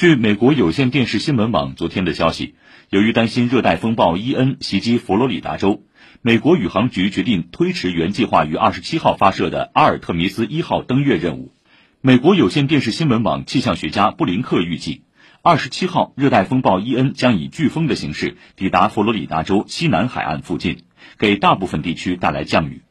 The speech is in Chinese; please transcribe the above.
据美国有线电视新闻网昨天的消息由于担心热带风暴伊恩袭击佛罗里达州美国宇航局决定推迟原计划于二十七号发射的阿尔特弥斯一号登月任务。美国有线电视新闻网气象学家布林克预计二十七号热带风暴伊恩将以飓风的形式抵达佛罗里达州西南海岸附近给大部分地区带来降雨。